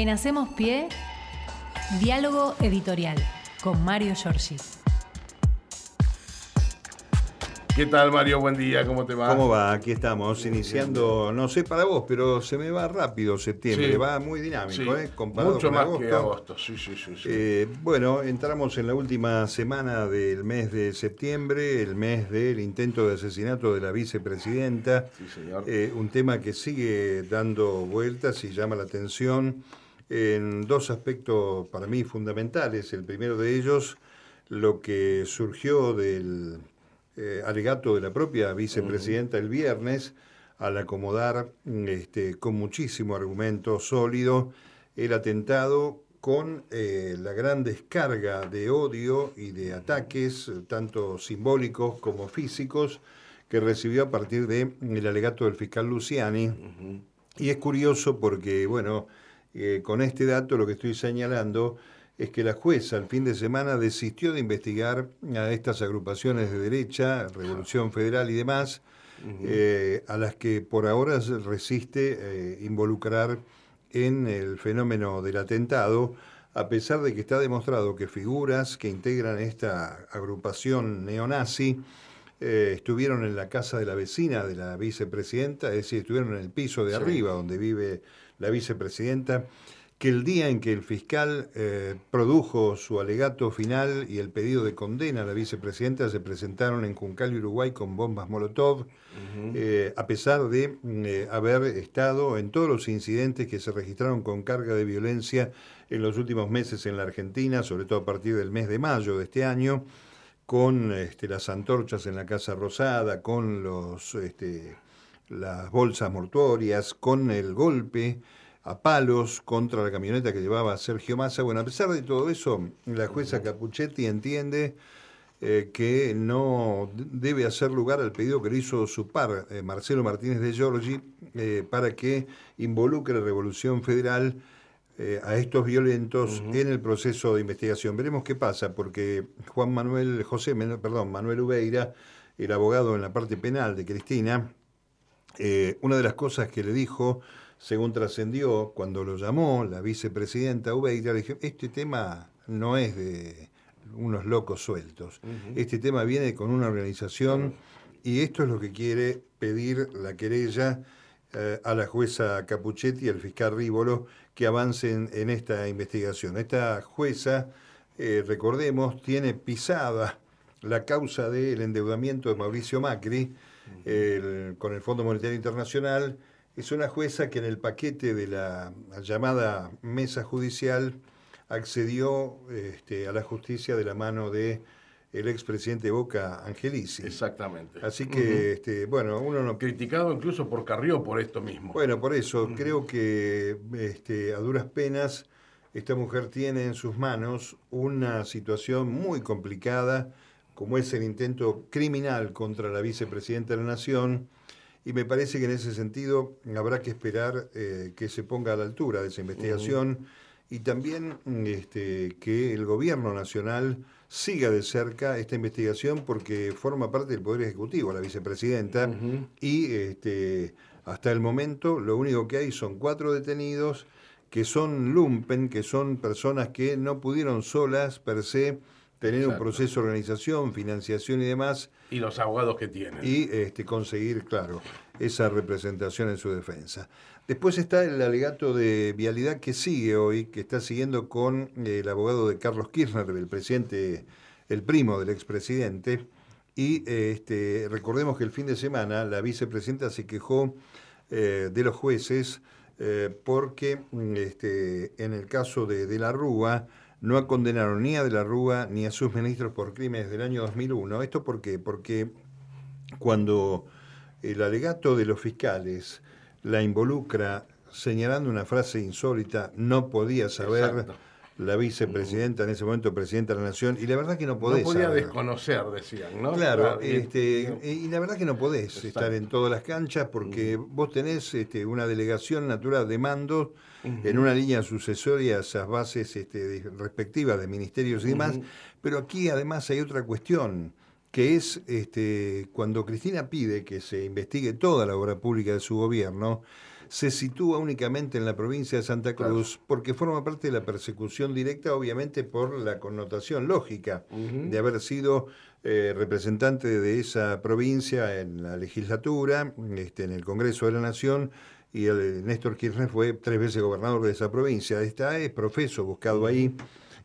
En Hacemos Pie, diálogo editorial con Mario Giorgi. ¿Qué tal, Mario? Buen día, ¿cómo te va? ¿Cómo va? Aquí estamos, iniciando, no sé para vos, pero se me va rápido septiembre, Sí. va muy dinámico, Sí, ¿eh? Comparado Mucho con más agosto. que agosto, sí, sí, sí. sí. Eh, bueno, entramos en la última semana del mes de septiembre, el mes del intento de asesinato de la vicepresidenta. Sí, señor. Eh, un tema que sigue dando vueltas y llama la atención en dos aspectos para mí fundamentales. El primero de ellos, lo que surgió del eh, alegato de la propia vicepresidenta el viernes al acomodar este, con muchísimo argumento sólido el atentado con eh, la gran descarga de odio y de ataques, tanto simbólicos como físicos, que recibió a partir del alegato del fiscal Luciani. Y es curioso porque, bueno, eh, con este dato lo que estoy señalando es que la jueza el fin de semana desistió de investigar a estas agrupaciones de derecha, Revolución Federal y demás, eh, a las que por ahora resiste eh, involucrar en el fenómeno del atentado, a pesar de que está demostrado que figuras que integran esta agrupación neonazi eh, estuvieron en la casa de la vecina de la vicepresidenta, es decir, estuvieron en el piso de Sí. arriba donde vive la vicepresidenta, que el día en que el fiscal eh, produjo su alegato final y el pedido de condena a la vicepresidenta se presentaron en Juncal, Uruguay, con bombas Molotov, eh, a pesar de mm, eh, haber estado en todos los incidentes que se registraron con carga de violencia en los últimos meses en la Argentina, sobre todo a partir del mes de mayo de este año, con este, las antorchas en la Casa Rosada, con los, este, las bolsas mortuorias, con el golpe a palos contra la camioneta que llevaba Sergio Massa. Bueno, a pesar de todo eso, la jueza Capuchetti entiende eh, que no debe hacer lugar al pedido que le hizo su par, eh, Marcelo Martínez de Giorgi, eh, para que involucre a Revolución Federal a estos violentos en el proceso de investigación. Veremos qué pasa, porque Juan Manuel, José, perdón, Manuel Ubeira, el abogado en la parte penal de Cristina, eh, una de las cosas que le dijo, según trascendió, cuando lo llamó la vicepresidenta Ubeira, le dije, este tema no es de unos locos sueltos, este tema viene con una organización y esto es lo que quiere pedir la querella eh, a la jueza Capuchetti y al fiscal Rívolo que avancen en esta investigación. Esta jueza, eh, recordemos, tiene pisada la causa del endeudamiento de Mauricio Macri el- con el Fondo Monetario Internacional. Es una jueza que en el paquete de la llamada mesa judicial accedió este, a la justicia de la mano de el expresidente Boca Angelici. Exactamente. Así que, este, bueno, uno no Criticado incluso por Carrió por esto mismo. bueno, por eso creo que este, a duras penas esta mujer tiene en sus manos una situación muy complicada, como es el intento criminal contra la vicepresidenta de la Nación, y me parece que en ese sentido habrá que esperar eh, que se ponga a la altura de esa investigación y también este, que el gobierno nacional siga de cerca esta investigación porque forma parte del Poder Ejecutivo, la vicepresidenta, y este, hasta el momento lo único que hay son cuatro detenidos que son lumpen, que son personas que no pudieron solas per se tener un proceso de organización, financiación y demás, Y los abogados que tienen. y este, conseguir, claro, esa representación en su defensa. Después está el alegato de vialidad que sigue hoy, que está siguiendo con el abogado de Carlos Kirchner, el presidente, el primo del expresidente. Y este, recordemos que el fin de semana la vicepresidenta se quejó eh, de los jueces eh, porque este, en el caso de, de la Rúa no condenaron ni a de la Rúa ni a sus ministros por crímenes del año 2001. ¿Esto por qué? Porque cuando el alegato de los fiscales la involucra señalando una frase insólita, no podía saber. La vicepresidenta, en ese momento presidenta de la Nación, y la verdad que no no podés podía saber. desconocer, decían, ¿no? Claro, este, y- y la verdad que no podés Exacto. estar en todas las canchas porque vos tenés este, una delegación natural de mando en una línea sucesoria a esas bases este, respectivas de ministerios y demás, pero aquí además hay otra cuestión que es este, cuando Cristina pide que se investigue toda la obra pública de su gobierno, se sitúa únicamente en la provincia de Santa Cruz porque forma parte de la persecución directa, obviamente por la connotación lógica de haber sido eh, representante de esa provincia en la legislatura, este, en el Congreso de la Nación, y el, Néstor Kirchner fue tres veces gobernador de esa provincia. Está es profeso buscado ahí,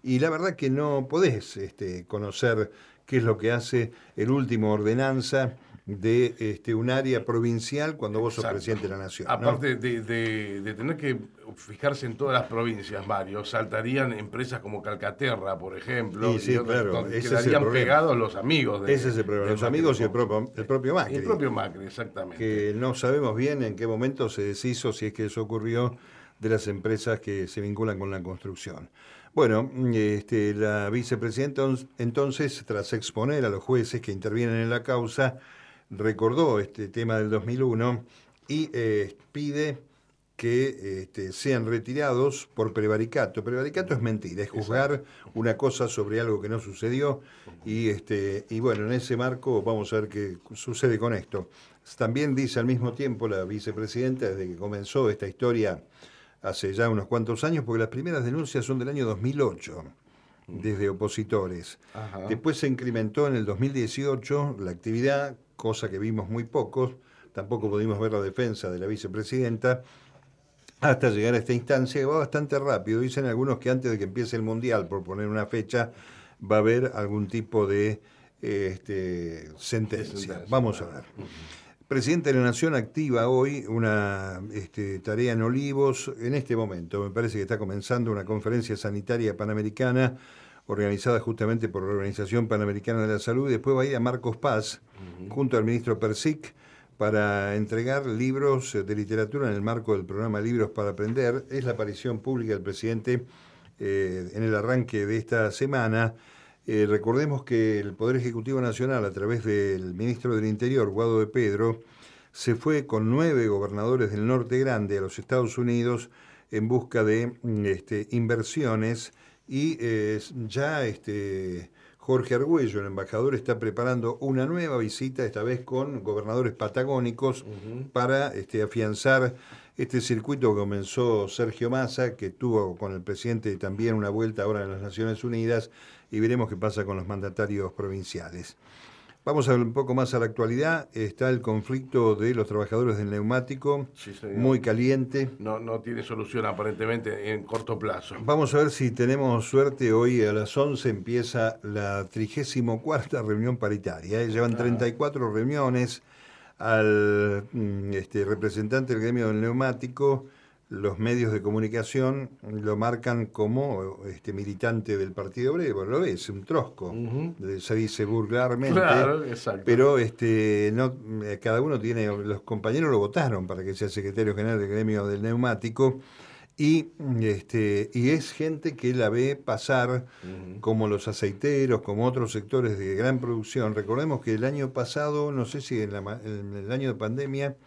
y la verdad que no podés este, conocer qué es lo que hace el último ordenanza de este, un área provincial cuando vos sos presidente de la nación. Aparte de, tener que fijarse en todas las provincias, Mario, saltarían empresas como Calcaterra, por ejemplo, y, sí, claro, quedarían pegados los amigos. De, ese es el problema, los amigos y el propio, el propio Macri. El propio Macri, exactamente. Que no sabemos bien en qué momento se deshizo, si es que eso ocurrió, de las empresas que se vinculan con la construcción. Bueno, este, la vicepresidenta entonces, tras exponer a los jueces que intervienen en la causa, recordó este tema del 2001 y eh, pide que este, sean retirados por prevaricato. Prevaricato es mentira, es juzgar una cosa sobre algo que no sucedió y, este, y bueno, en ese marco vamos a ver qué sucede con esto. También dice al mismo tiempo la vicepresidenta, desde que comenzó esta historia hace ya unos cuantos años, porque las primeras denuncias son del año 2008 desde opositores. Después se incrementó en el 2018 la actividad cosa que vimos muy pocos, tampoco pudimos ver la defensa de la vicepresidenta, hasta llegar a esta instancia que va bastante rápido. Dicen algunos que antes de que empiece el Mundial, por poner una fecha, va a haber algún tipo de este, sentencia. Vamos a ver. Presidente de la Nación activa hoy una este, tarea en Olivos. En este momento me parece que está comenzando una conferencia sanitaria panamericana organizada justamente por la Organización Panamericana de la Salud, y después va a ir a Marcos Paz, junto al ministro Persic, para entregar libros de literatura en el marco del programa Libros para Aprender. Es la aparición pública del presidente eh, en el arranque de esta semana. Eh, recordemos que el Poder Ejecutivo Nacional, a través del ministro del Interior, Guado de Pedro, se fue con nueve gobernadores del norte grande a los Estados Unidos en busca de mm, este, inversiones y eh, ya este, Jorge Argüello, el embajador, está preparando una nueva visita, esta vez con gobernadores patagónicos, para este, afianzar este circuito que comenzó Sergio Massa, que tuvo con el presidente también una vuelta ahora en las Naciones Unidas, y veremos qué pasa con los mandatarios provinciales. Vamos a ver un poco más a la actualidad. Está el conflicto de los trabajadores del neumático, muy caliente. No, no tiene solución aparentemente en corto plazo. Vamos a ver si tenemos suerte. Hoy a las 11 empieza la 34 reunión paritaria. ¿eh? Llevan 34 reuniones al mm, este, representante del gremio del neumático los medios de comunicación lo marcan como este militante del Partido Obrero, lo es, un trosco, se dice vulgarmente, pero este no eh, cada uno tiene, los compañeros lo votaron para que sea secretario general del gremio del neumático, y, este, y es gente que la ve pasar como los aceiteros, como otros sectores de gran producción. Recordemos que el año pasado, no sé si en, en el año de pandemia,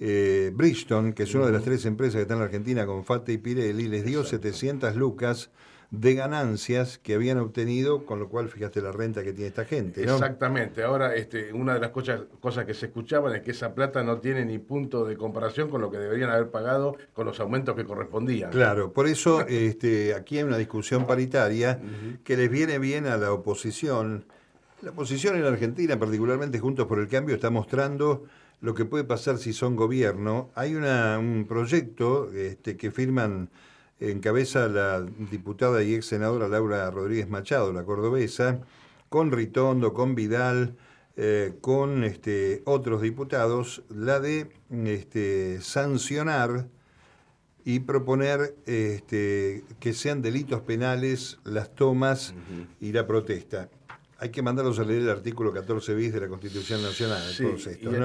eh, Bridgestone, que es una de las tres empresas que están en la Argentina con Fate y Pirelli, les dio 700 lucas de ganancias que habían obtenido, con lo cual fíjate la renta que tiene esta gente. Exactamente. Ahora, este, una de las cosas, cosas que se escuchaban es que esa plata no tiene ni punto de comparación con lo que deberían haber pagado con los aumentos que correspondían. Claro, por eso este, aquí hay una discusión paritaria que les viene bien a la oposición. La oposición en la Argentina, particularmente Juntos por el Cambio, está mostrando lo que puede pasar si son gobierno. Hay un proyecto este, que firman, encabeza la diputada y ex senadora Laura Rodríguez Machado, la cordobesa, con Ritondo, con Vidal, eh, con este, otros diputados, la de este, sancionar y proponer este, que sean delitos penales las tomas y la protesta hay que mandarlos a leer el artículo 14 bis de la Constitución Nacional.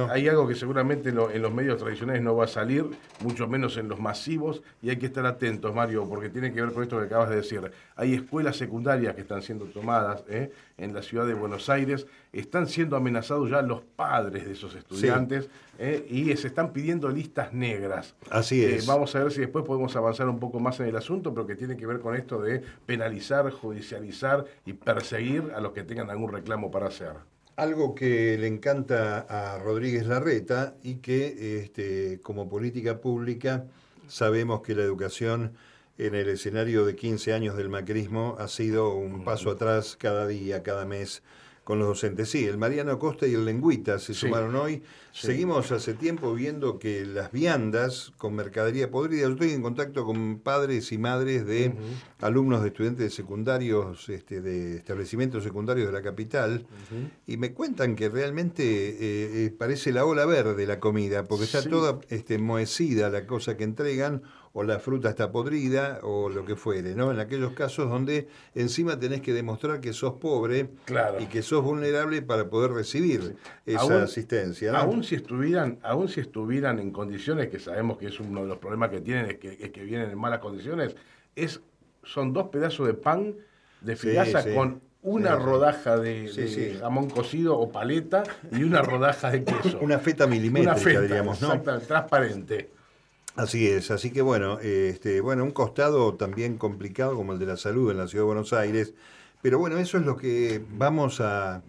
Hay algo que seguramente en los medios tradicionales no va a salir, mucho menos en los masivos, y hay que estar atentos, Mario, porque tiene que ver con esto que acabas de decir. Hay escuelas secundarias que están siendo tomadas ¿eh? en la ciudad de Buenos Aires, están siendo amenazados ya los padres de esos estudiantes ¿eh? y se están pidiendo listas negras. Así eh, es. vamos a ver si después podemos avanzar un poco más en el asunto, pero que tiene que ver con esto de penalizar, judicializar y perseguir a los que tengan algún reclamo para hacer. algo que le encanta a Rodríguez Larreta y que este, como política pública sabemos que la educación en el escenario de 15 años del macrismo ha sido un paso atrás cada día, cada mes con los docentes. Sí, el Mariano Costa y el Lengüita se sumaron hoy. Seguimos hace tiempo viendo que las viandas con mercadería podrida, yo estoy en contacto con padres y madres de alumnos de estudiantes secundarios, este, de establecimientos secundarios de la capital, y me cuentan que realmente eh, eh, parece la ola verde la comida, porque está toda este, moecida la cosa que entregan o la fruta está podrida o lo que fuere, ¿no? En aquellos casos donde encima tenés que demostrar que sos pobre y que sos vulnerable para poder recibir esa asistencia. Aún si estuvieran, aún si estuvieran en condiciones que sabemos que es uno de los problemas que tienen, es que, que vienen en malas condiciones, es son dos pedazos de pan de filaza con una rodaja de, jamón cocido o paleta y una rodaja de queso. una feta milimétrica, diríamos, ¿no? transparente. Así es, así que bueno, este, bueno, un costado también complicado como el de la salud en la ciudad de Buenos Aires, pero bueno, eso es lo que vamos a,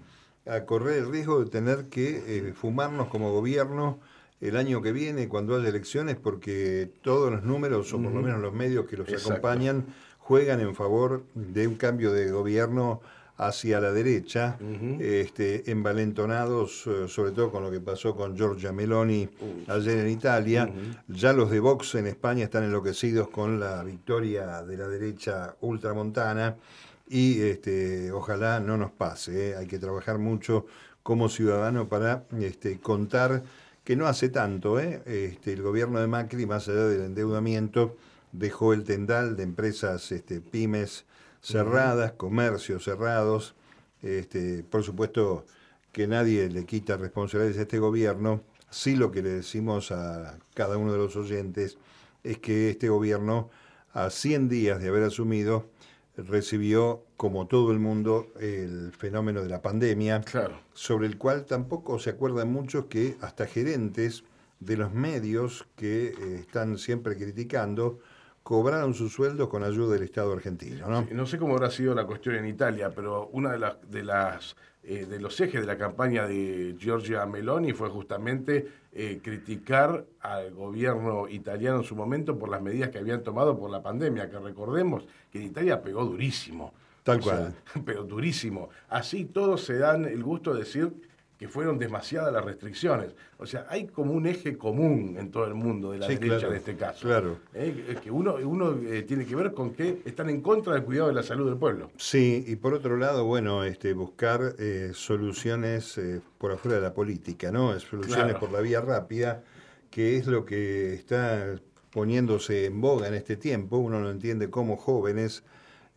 correr el riesgo de tener que eh, fumarnos como gobierno el año que viene cuando haya elecciones, porque todos los números, o por lo menos los medios que los acompañan, juegan en favor de un cambio de gobierno hacia la derecha, este, envalentonados eh, sobre todo con lo que pasó con Giorgia Meloni ayer en Italia. Ya los de Vox en España están enloquecidos con la victoria de la derecha ultramontana y este, ojalá no nos pase. ¿eh? Hay que trabajar mucho como ciudadano para este, contar que no hace tanto. ¿eh? Este, el gobierno de Macri, más allá del endeudamiento, dejó el tendal de empresas este, pymes cerradas, comercios cerrados. Este, por supuesto que nadie le quita responsabilidades a este gobierno. Sí lo que le decimos a cada uno de los oyentes es que este gobierno, a 100 días de haber asumido, recibió, como todo el mundo, el fenómeno de la pandemia, sobre el cual tampoco se acuerdan muchos que hasta gerentes de los medios que eh, están siempre criticando cobraron su sueldo con ayuda del Estado argentino. ¿no? no sé cómo habrá sido la cuestión en Italia, pero una de las, de las eh, de los ejes de la campaña de Giorgia Meloni fue justamente eh, criticar al gobierno italiano en su momento por las medidas que habían tomado por la pandemia, que recordemos que en Italia pegó durísimo. Tal cual. pero durísimo. Así todos se dan el gusto de decir que fueron demasiadas las restricciones. O sea, hay como un eje común en todo el mundo de la derecha en este caso. Claro. Eh, que uno, uno eh, tiene que ver con que están en contra del cuidado de la salud del pueblo. Sí, y por otro lado, bueno, este, buscar eh, soluciones por afuera de la política, ¿no? Soluciones por la vía rápida, que es lo que está poniéndose en boga en este tiempo. Uno no entiende cómo jóvenes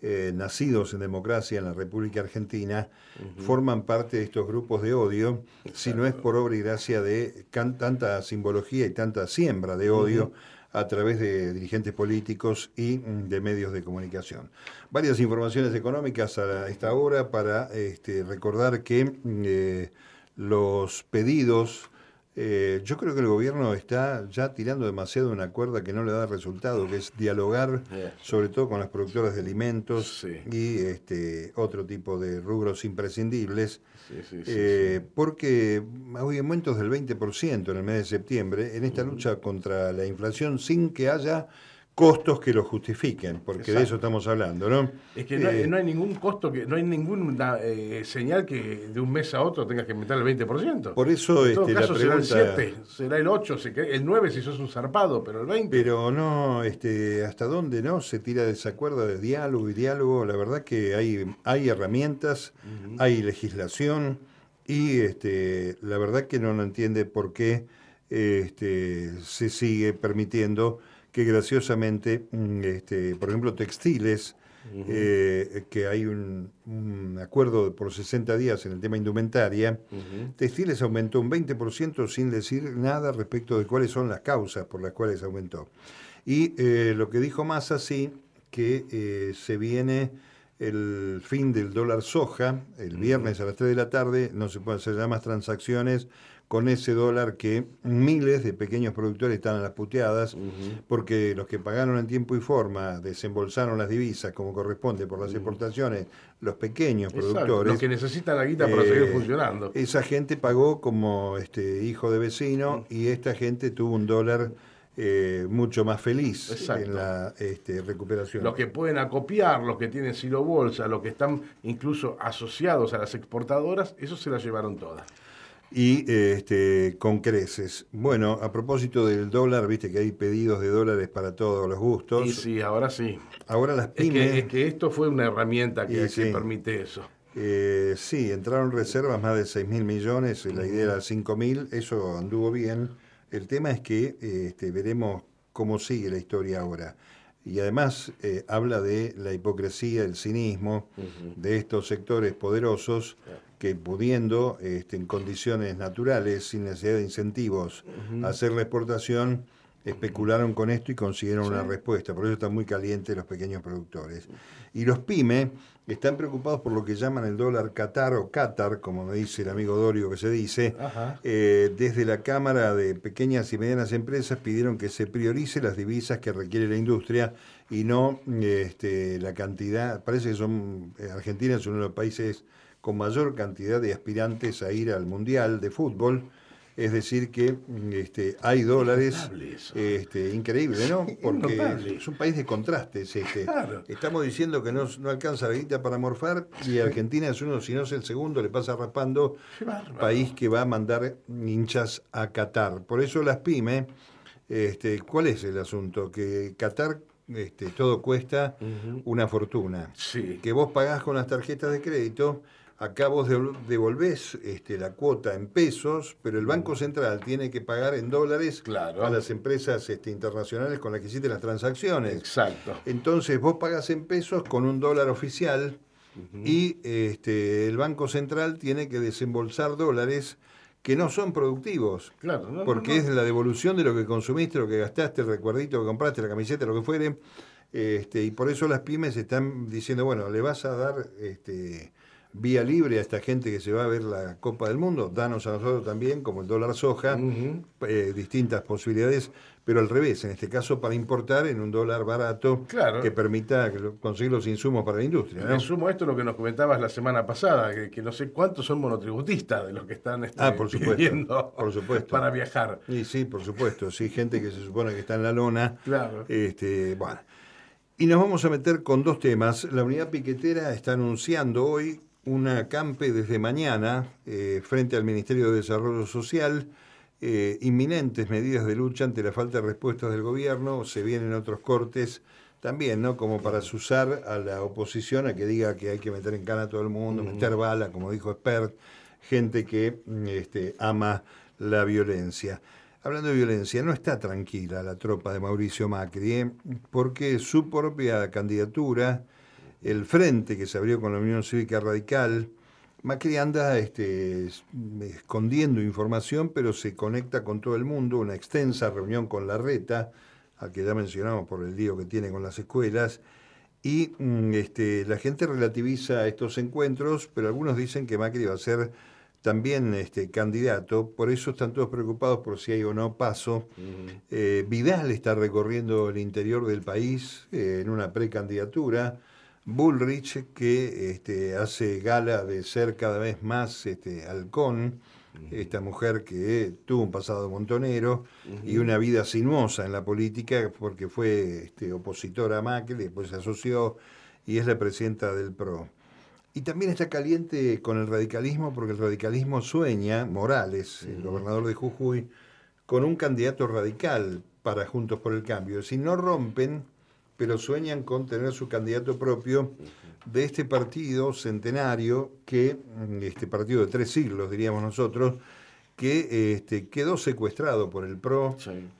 eh, nacidos en democracia en la República Argentina forman parte de estos grupos de odio, si no es por obra y gracia de tanta simbología y tanta siembra de odio a través de dirigentes políticos y mm, de medios de comunicación. Varias informaciones económicas a esta hora para este, recordar que mm, eh, los pedidos eh, yo creo que el gobierno está ya tirando demasiado una cuerda que no le da resultado, que es dialogar sobre todo con las productoras de alimentos y este otro tipo de rubros imprescindibles, eh, porque hay aumentos del 20% en el mes de septiembre en esta lucha contra la inflación sin que haya costos que lo justifiquen, porque de eso estamos hablando, ¿no? Es que no, hay, eh, ningún costo, que no hay ninguna eh, señal que de un mes a otro tengas que aumentar el 20%. Por eso en todo este, caso, será el 7, será el 8, el 9 si sos un zarpado, pero el 20. Pero no, este, ¿hasta dónde no se tira de esa cuerda de diálogo y diálogo? La verdad que hay, hay herramientas, hay legislación y este, la verdad que no, no entiende por qué este, se sigue permitiendo que graciosamente, mm, este, por ejemplo, textiles, eh, que hay un, acuerdo por 60 días en el tema indumentaria, textiles aumentó un 20% sin decir nada respecto de cuáles son las causas por las cuales aumentó. Y eh, lo que dijo Massa, sí, que eh, se viene el fin del dólar soja, el viernes a las 3 de la tarde, no se pueden hacer ya más transacciones con ese dólar que miles de pequeños productores están a las puteadas, porque los que pagaron en tiempo y forma, desembolsaron las divisas como corresponde por las exportaciones, los pequeños productores. Los que necesitan la guita para seguir eh, funcionando. Esa gente pagó como este hijo de vecino y esta gente tuvo un dólar eh, mucho más feliz en la este, recuperación. Los que pueden acopiar, los que tienen silo bolsa, los que están incluso asociados a las exportadoras, eso se las llevaron todas y este, con creces. Bueno, a propósito del dólar, viste que hay pedidos de dólares para todos los gustos. Y sí, ahora sí. Ahora las pymes... Es que, esto fue una herramienta que, permite eso. Eh, sí, entraron reservas más de 6 mil millones, la idea era 5 mil, eso anduvo bien. El tema es que este, veremos cómo sigue la historia ahora. Y además eh, habla de la hipocresía, el cinismo de estos sectores poderosos que pudiendo este, en condiciones naturales, sin necesidad de incentivos, hacer la exportación, especularon con esto y consiguieron una respuesta. Por eso están muy calientes los pequeños productores. Y los pymes están preocupados por lo que llaman el dólar Qatar o Qatar, como me dice el amigo Dorio que se dice. Eh, desde la Cámara de Pequeñas y Medianas Empresas pidieron que se priorice las divisas que requiere la industria y no este, la cantidad. Parece que son eh, Argentina es uno de los países con mayor cantidad de aspirantes a ir al Mundial de Fútbol. Es decir, que este, hay dólares. Este, increíble, ¿no? Porque es un país de contrastes. Este. Estamos diciendo que no, no, alcanza la guita para morfar y Argentina es uno, si no es el segundo, le pasa raspando. País que va a mandar hinchas a Qatar. Por eso las pymes, este, ¿cuál es el asunto? Que Qatar este, todo cuesta una fortuna. Que vos pagás con las tarjetas de crédito acá vos devolvés este, la cuota en pesos, pero el Banco Central tiene que pagar en dólares a las empresas este, internacionales con las que hiciste las transacciones. Exacto. Entonces vos pagas en pesos con un dólar oficial y este, el Banco Central tiene que desembolsar dólares que no son productivos. Claro, porque es la devolución de lo que consumiste, lo que gastaste, el recuerdito que compraste, la camiseta, lo que fuere. Este, y por eso las pymes están diciendo, bueno, le vas a dar este, vía libre a esta gente que se va a ver la Copa del Mundo, danos a nosotros también, como el dólar soja, eh, distintas posibilidades, pero al revés, en este caso para importar en un dólar barato que permita conseguir los insumos para la industria. ¿no? sumo esto lo que nos comentabas la semana pasada, que, no sé cuántos son monotributistas de los que están este, ah, por supuesto, por supuesto. para viajar. Y sí, por supuesto, sí, gente que se supone que está en la lona. Claro. Este, bueno. Y nos vamos a meter con dos temas. La unidad piquetera está anunciando hoy una acampe desde mañana eh, frente al Ministerio de Desarrollo Social, eh, inminentes medidas de lucha ante la falta de respuestas del gobierno, se vienen otros cortes también, ¿no? Como para susar a la oposición a que diga que hay que meter en cana a todo el mundo, meter bala, como dijo Expert, gente que mm, este, ama la violencia. Hablando de violencia, no está tranquila la tropa de Mauricio Macri, ¿eh? porque su propia candidatura el frente que se abrió con la Unión Cívica Radical. Macri anda este, escondiendo información, pero se conecta con todo el mundo, una extensa reunión con la reta, al que ya mencionamos por el lío que tiene con las escuelas, y mm, este, la gente relativiza estos encuentros, pero algunos dicen que Macri va a ser también este, candidato, por eso están todos preocupados por si hay o no paso. Eh, Vidal está recorriendo el interior del país eh, en una precandidatura. Bullrich, que este, hace gala de ser cada vez más este, halcón, esta mujer que tuvo un pasado montonero y una vida sinuosa en la política porque fue este, opositora a Macri, después se asoció y es la presidenta del PRO. Y también está caliente con el radicalismo porque el radicalismo sueña, Morales, el gobernador de Jujuy, con un candidato radical para Juntos por el Cambio. Si no rompen, pero sueñan con tener su candidato propio de este partido centenario, que este partido de tres siglos, diríamos nosotros, que este, quedó secuestrado por el PRO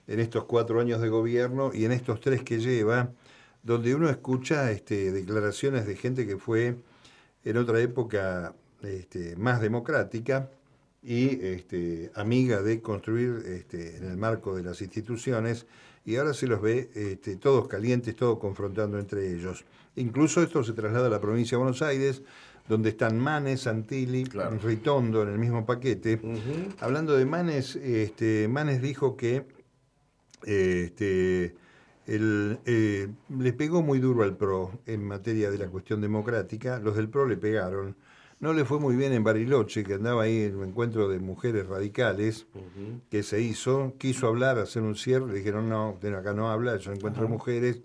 en estos cuatro años de gobierno y en estos tres que lleva, donde uno escucha este, declaraciones de gente que fue en otra época este, más democrática y este, amiga de construir en el marco de las instituciones y ahora se los ve este, todos calientes, todos confrontando entre ellos. Incluso esto se traslada a la provincia de Buenos Aires, donde están Manes, Santilli, Claro. Ritondo en el mismo paquete. Hablando de Manes, este, Manes dijo que este, el, eh, le pegó muy duro al PRO en materia de la cuestión democrática. Los del PRO le pegaron. No le fue muy bien en Bariloche, que andaba ahí en un encuentro de mujeres radicales que se hizo. Quiso hablar, hacer un cierre. Le dijeron, no, usted acá no habla, un encuentro de mujeres.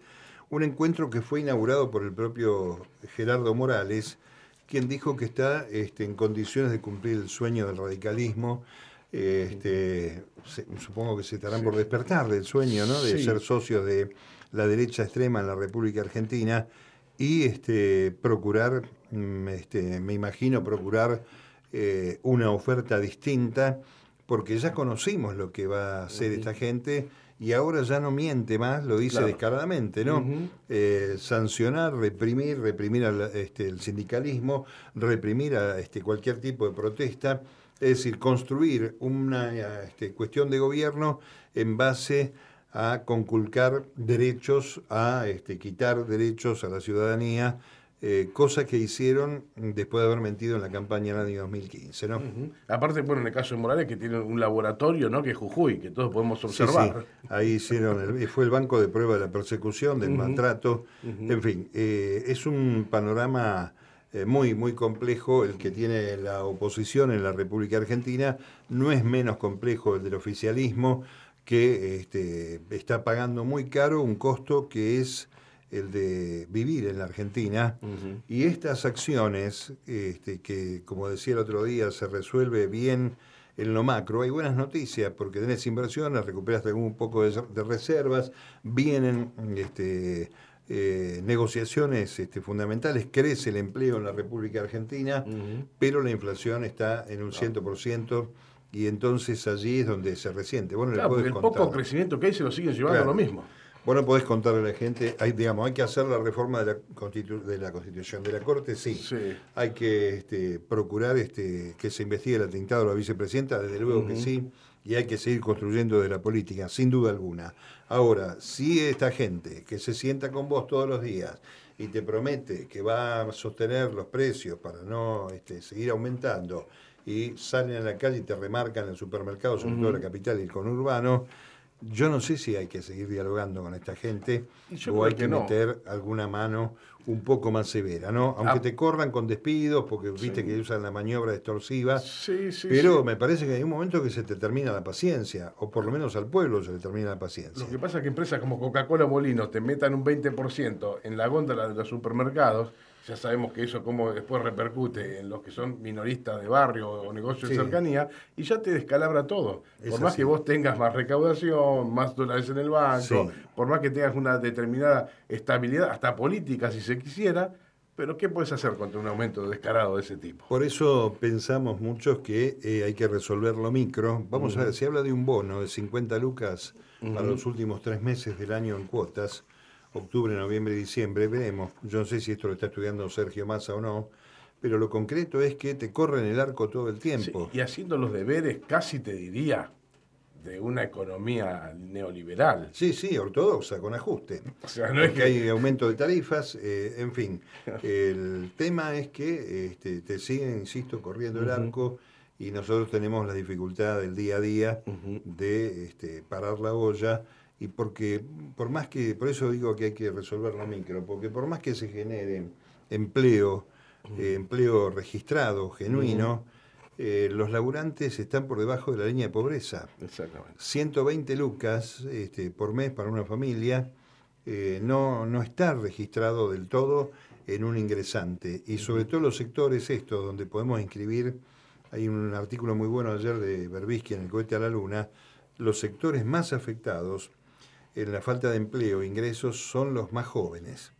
Un encuentro que fue inaugurado por el propio Gerardo Morales, quien dijo que está este, en condiciones de cumplir el sueño del radicalismo. Este, se- supongo que se estarán por despertar del sueño, ¿no? De Sí. ser socios de la derecha extrema en la República Argentina y este, procurar, mm, este, me imagino, procurar eh, una oferta distinta, porque ya conocimos lo que va a hacer esta gente y ahora ya no miente más, lo dice Claro. descaradamente, ¿no? Eh, sancionar, reprimir, reprimir al, este, el sindicalismo, reprimir a este, cualquier tipo de protesta, es decir, construir una este, cuestión de gobierno en base a conculcar derechos, a este, quitar derechos a la ciudadanía, eh, cosa que hicieron después de haber mentido en la campaña del año 2015, ¿no? Ujú. Aparte, bueno, en el caso de Morales, que tiene un laboratorio, ¿no? Que es Jujuy, que todos podemos observar. sí. Ahí hicieron, el- fue el banco de prueba de la persecución, del maltrato. En fin, eh, es un panorama eh, muy, muy complejo el que tiene la oposición en la República Argentina. No es menos complejo el del oficialismo, que este, está pagando muy caro un costo que es el de vivir en la Argentina. Y estas acciones, este, que como decía el otro día, se resuelve bien en lo macro, hay buenas noticias porque tenés inversiones, recuperaste un poco de, de reservas, vienen este, eh, negociaciones este, fundamentales, crece el empleo en la República Argentina, pero la inflación está en un 100% y entonces allí es donde se resiente. Bueno, Claro, el poco contar. crecimiento que hay se lo siguen llevando Claro. lo mismo. Bueno, podés contarle a la gente, hay, digamos, hay que hacer la reforma de la, constitu- de la Constitución de la Corte, sí. Sí. Hay que este, procurar este, que se investigue el atentado a la vicepresidenta, desde luego que sí, y hay que seguir construyendo de la política, sin duda alguna. Ahora, si esta gente que se sienta con vos todos los días y te promete que va a sostener los precios para no este, seguir aumentando y salen a la calle y te remarcan en el supermercado, sobre todo en la capital y el conurbano, yo no sé si hay que seguir dialogando con esta gente yo o hay que que no. meter alguna mano un poco más severa, ¿no? Aunque Ah. te corran con despidos, porque viste que usan la maniobra extorsiva, Sí, sí. pero me parece que hay un momento que se te termina la paciencia, o por lo menos al pueblo se le termina la paciencia. Lo que pasa es que empresas como Coca-Cola Molinos te metan un 20% en la góndola de los supermercados, ya sabemos que eso como después repercute en los que son minoristas de barrio o negocios Sí. de cercanía, y ya te descalabra todo. Es por más así. que vos tengas más recaudación, más dólares en el banco, Sí. por más que tengas una determinada estabilidad, hasta política si se quisiera, pero ¿qué puedes hacer contra un aumento descarado de ese tipo? Por eso pensamos muchos que eh, hay que resolver lo micro. Vamos a ver, se habla de un bono de 50 lucas para los últimos tres meses del año en cuotas, octubre, noviembre y diciembre, veremos. Yo no sé si esto lo está estudiando Sergio Massa o no, pero lo concreto es que te corren el arco todo el Sí, tiempo. y haciendo los deberes, casi te diría, de una economía neoliberal. Sí, sí, ortodoxa, con ajuste. O sea, no es que hay aumento de tarifas, eh, en fin. El tema es que este, te siguen, insisto, corriendo el arco y nosotros tenemos la dificultad del día a día de este, parar la olla y porque por más que, por eso digo que hay que resolver lo micro, porque por más que se genere empleo, eh, empleo registrado, genuino, eh, los laburantes están por debajo de la línea de pobreza. Exactamente. 120 lucas este, por mes para una familia eh, no, no está registrado del todo en un ingresante. Y sobre todo los sectores estos donde podemos inscribir, hay un artículo muy bueno ayer de Berbisky en el cohete a la luna, los sectores más afectados en la falta de empleo ingresos son los más jóvenes.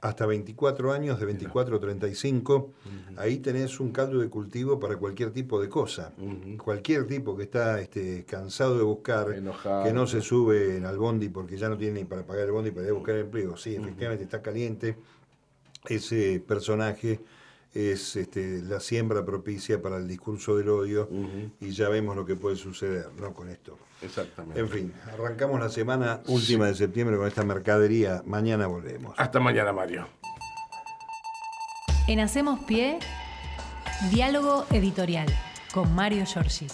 Hasta 24 años, de 24 a 35, ahí tenés un caldo de cultivo para cualquier tipo de cosa. Cualquier tipo que está este, cansado de buscar, Enojado. que no se sube al bondi porque ya no tiene ni para pagar el bondi para ir a buscar empleo. Sí, efectivamente está caliente. Ese personaje es este, la siembra propicia para el discurso del odio y ya vemos lo que puede suceder ¿no? con esto. Exactamente. En fin, arrancamos la semana última de septiembre con esta mercadería. Mañana volvemos. Hasta mañana, Mario. En Hacemos Pie, diálogo editorial con Mario Giorgi.